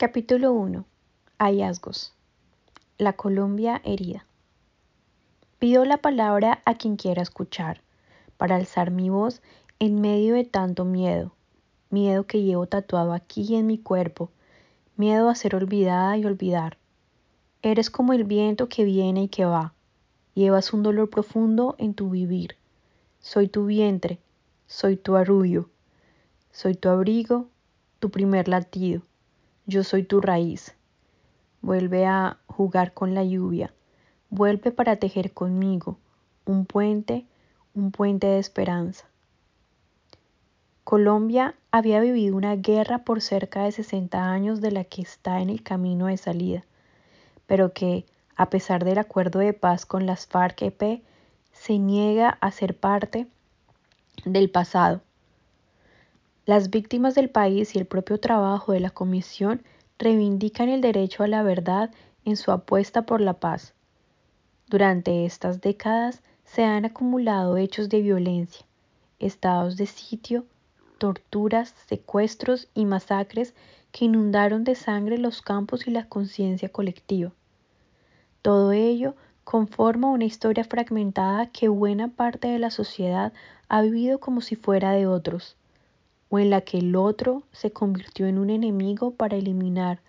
Capítulo 1. Hallazgos. La Colombia herida. Pido la palabra a quien quiera escuchar, para alzar mi voz en medio de tanto miedo, miedo que llevo tatuado aquí en mi cuerpo, miedo a ser olvidada y olvidar. Eres como el viento que viene y que va, llevas un dolor profundo en tu vivir. Soy tu vientre, soy tu arrullo, soy tu abrigo, tu primer latido yo soy tu raíz. Vuelve a jugar con la lluvia. Vuelve para tejer conmigo un puente, un puente de esperanza. Colombia había vivido una guerra por cerca de 60 años de la que está en el camino de salida, pero que, a pesar del acuerdo de paz con las FARC-EP, se niega a ser parte del pasado las víctimas del país y el propio trabajo de la Comisión reivindican el derecho a la verdad en su apuesta por la paz. Durante estas décadas se han acumulado hechos de violencia, estados de sitio, torturas, secuestros y masacres que inundaron de sangre los campos y la conciencia colectiva. Todo ello conforma una historia fragmentada que buena parte de la sociedad ha vivido como si fuera de otros o en la que el otro se convirtió en un enemigo para eliminar,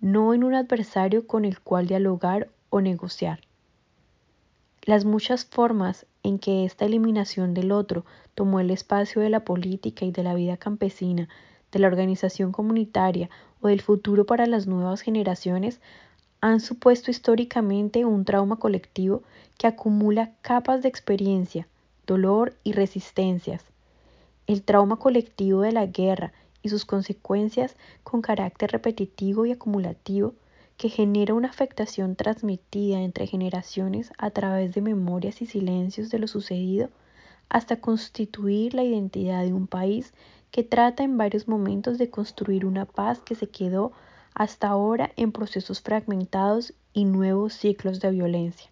no en un adversario con el cual dialogar o negociar. Las muchas formas en que esta eliminación del otro tomó el espacio de la política y de la vida campesina, de la organización comunitaria o del futuro para las nuevas generaciones han supuesto históricamente un trauma colectivo que acumula capas de experiencia, dolor y resistencias, el trauma colectivo de la guerra y sus consecuencias con carácter repetitivo y acumulativo que genera una afectación transmitida entre generaciones a través de memorias y silencios de lo sucedido hasta constituir la identidad de un país que trata en varios momentos de construir una paz que se quedó hasta ahora en procesos fragmentados y nuevos ciclos de violencia.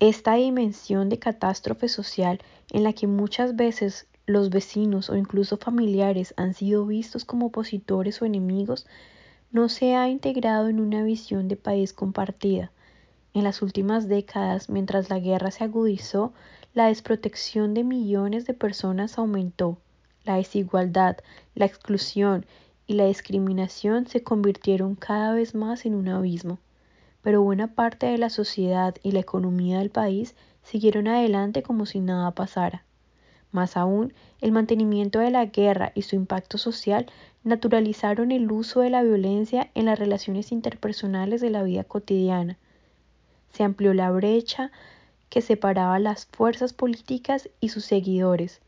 Esta dimensión de catástrofe social en la que muchas veces los vecinos o incluso familiares han sido vistos como opositores o enemigos no se ha integrado en una visión de país compartida. En las últimas décadas, mientras la guerra se agudizó, la desprotección de millones de personas aumentó. La desigualdad, la exclusión y la discriminación se convirtieron cada vez más en un abismo pero buena parte de la sociedad y la economía del país siguieron adelante como si nada pasara. Más aún, el mantenimiento de la guerra y su impacto social naturalizaron el uso de la violencia en las relaciones interpersonales de la vida cotidiana. Se amplió la brecha que separaba las fuerzas políticas y sus seguidores,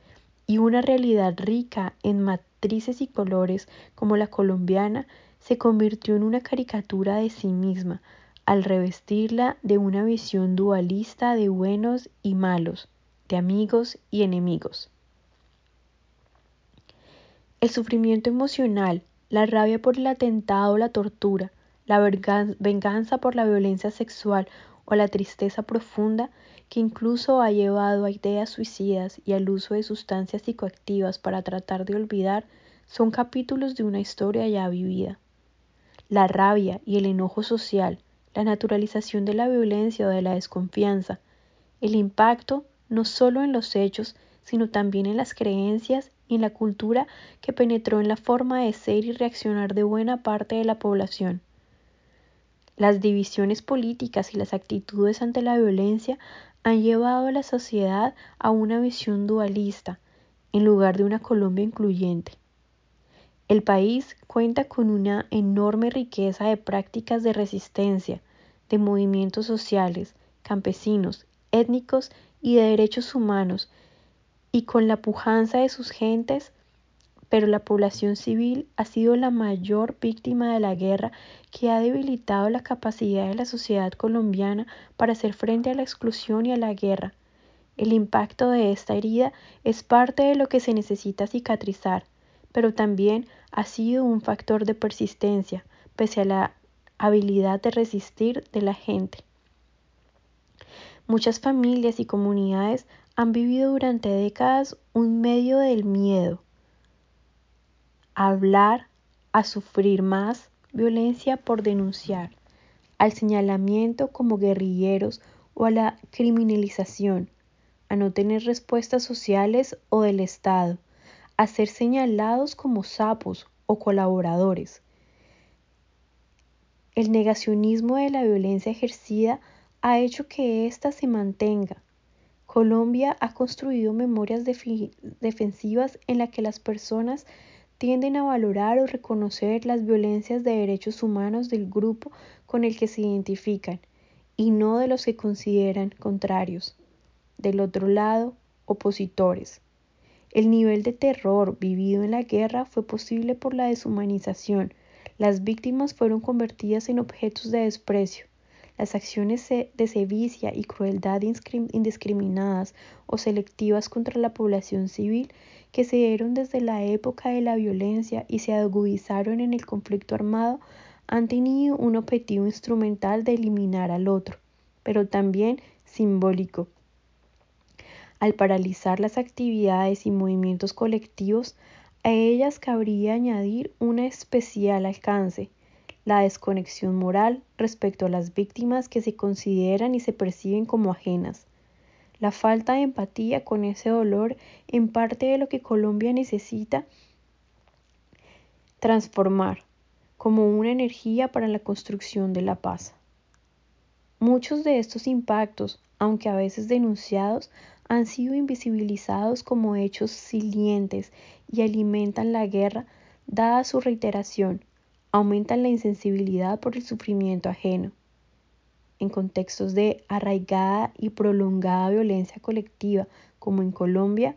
y una realidad rica en matrices y colores como la colombiana se convirtió en una caricatura de sí misma, al revestirla de una visión dualista de buenos y malos, de amigos y enemigos. El sufrimiento emocional, la rabia por el atentado o la tortura, la venganza por la violencia sexual o la tristeza profunda que incluso ha llevado a ideas suicidas y al uso de sustancias psicoactivas para tratar de olvidar, son capítulos de una historia ya vivida. La rabia y el enojo social, la naturalización de la violencia o de la desconfianza, el impacto no solo en los hechos, sino también en las creencias y en la cultura que penetró en la forma de ser y reaccionar de buena parte de la población. Las divisiones políticas y las actitudes ante la violencia han llevado a la sociedad a una visión dualista, en lugar de una Colombia incluyente. El país cuenta con una enorme riqueza de prácticas de resistencia, de movimientos sociales, campesinos, étnicos y de derechos humanos, y con la pujanza de sus gentes, pero la población civil ha sido la mayor víctima de la guerra que ha debilitado la capacidad de la sociedad colombiana para hacer frente a la exclusión y a la guerra. El impacto de esta herida es parte de lo que se necesita cicatrizar, pero también ha sido un factor de persistencia, pese a la habilidad de resistir de la gente. Muchas familias y comunidades han vivido durante décadas un medio del miedo. Hablar, a sufrir más violencia por denunciar, al señalamiento como guerrilleros o a la criminalización, a no tener respuestas sociales o del Estado, a ser señalados como sapos o colaboradores. El negacionismo de la violencia ejercida ha hecho que ésta se mantenga. Colombia ha construido memorias defensivas en las que las personas tienden a valorar o reconocer las violencias de derechos humanos del grupo con el que se identifican y no de los que consideran contrarios. Del otro lado, opositores. El nivel de terror vivido en la guerra fue posible por la deshumanización. Las víctimas fueron convertidas en objetos de desprecio. Las acciones de sevicia y crueldad indiscriminadas o selectivas contra la población civil que se dieron desde la época de la violencia y se agudizaron en el conflicto armado han tenido un objetivo instrumental de eliminar al otro, pero también simbólico. Al paralizar las actividades y movimientos colectivos, a ellas cabría añadir un especial alcance, la desconexión moral respecto a las víctimas que se consideran y se perciben como ajenas. La falta de empatía con ese dolor en parte de lo que Colombia necesita transformar como una energía para la construcción de la paz. Muchos de estos impactos, aunque a veces denunciados, han sido invisibilizados como hechos silientes y alimentan la guerra dada su reiteración, aumentan la insensibilidad por el sufrimiento ajeno. En contextos de arraigada y prolongada violencia colectiva, como en Colombia,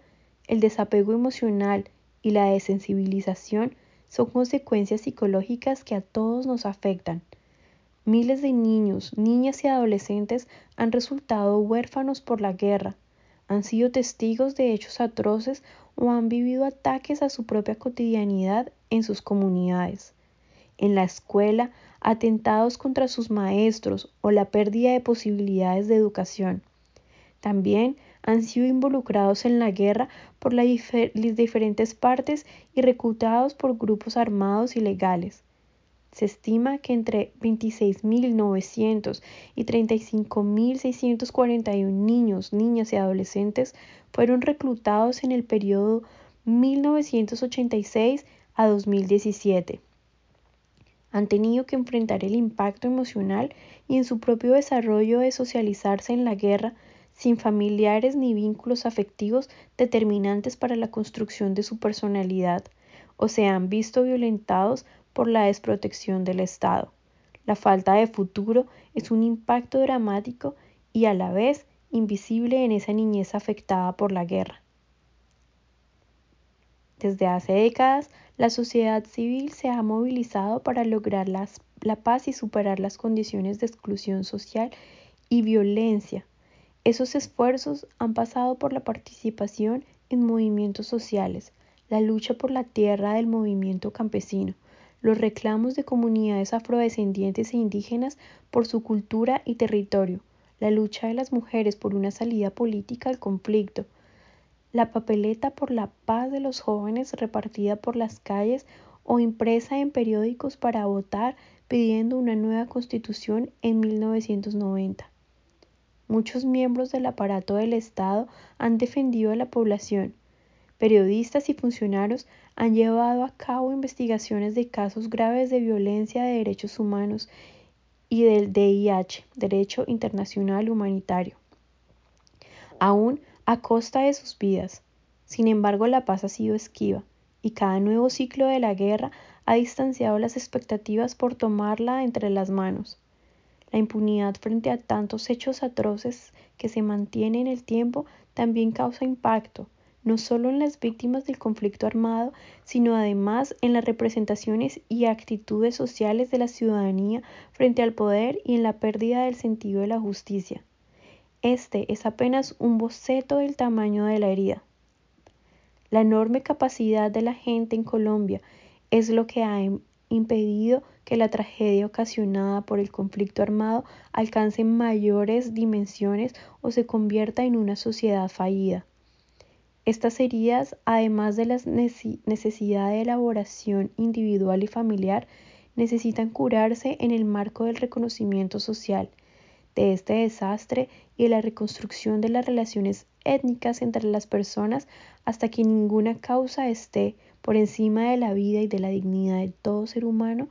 el desapego emocional y la desensibilización son consecuencias psicológicas que a todos nos afectan. Miles de niños, niñas y adolescentes han resultado huérfanos por la guerra, han sido testigos de hechos atroces o han vivido ataques a su propia cotidianidad en sus comunidades en la escuela, atentados contra sus maestros o la pérdida de posibilidades de educación. También han sido involucrados en la guerra por las diferentes partes y reclutados por grupos armados ilegales. Se estima que entre 26.900 y 35.641 niños, niñas y adolescentes fueron reclutados en el periodo 1986 a 2017 han tenido que enfrentar el impacto emocional y en su propio desarrollo de socializarse en la guerra sin familiares ni vínculos afectivos determinantes para la construcción de su personalidad, o se han visto violentados por la desprotección del Estado. La falta de futuro es un impacto dramático y a la vez invisible en esa niñez afectada por la guerra. Desde hace décadas, la sociedad civil se ha movilizado para lograr la paz y superar las condiciones de exclusión social y violencia. Esos esfuerzos han pasado por la participación en movimientos sociales, la lucha por la tierra del movimiento campesino, los reclamos de comunidades afrodescendientes e indígenas por su cultura y territorio, la lucha de las mujeres por una salida política al conflicto, la papeleta por la paz de los jóvenes repartida por las calles o impresa en periódicos para votar pidiendo una nueva constitución en 1990. Muchos miembros del aparato del Estado han defendido a la población. Periodistas y funcionarios han llevado a cabo investigaciones de casos graves de violencia de derechos humanos y del DIH, Derecho Internacional Humanitario. Aún a costa de sus vidas. Sin embargo, la paz ha sido esquiva, y cada nuevo ciclo de la guerra ha distanciado las expectativas por tomarla entre las manos. La impunidad frente a tantos hechos atroces que se mantiene en el tiempo también causa impacto, no solo en las víctimas del conflicto armado, sino además en las representaciones y actitudes sociales de la ciudadanía frente al poder y en la pérdida del sentido de la justicia. Este es apenas un boceto del tamaño de la herida. La enorme capacidad de la gente en Colombia es lo que ha impedido que la tragedia ocasionada por el conflicto armado alcance mayores dimensiones o se convierta en una sociedad fallida. Estas heridas, además de la necesidad de elaboración individual y familiar, necesitan curarse en el marco del reconocimiento social de este desastre y de la reconstrucción de las relaciones étnicas entre las personas hasta que ninguna causa esté por encima de la vida y de la dignidad de todo ser humano,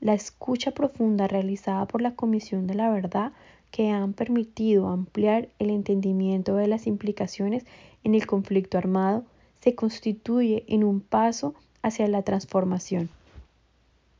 la escucha profunda realizada por la Comisión de la Verdad que han permitido ampliar el entendimiento de las implicaciones en el conflicto armado se constituye en un paso hacia la transformación.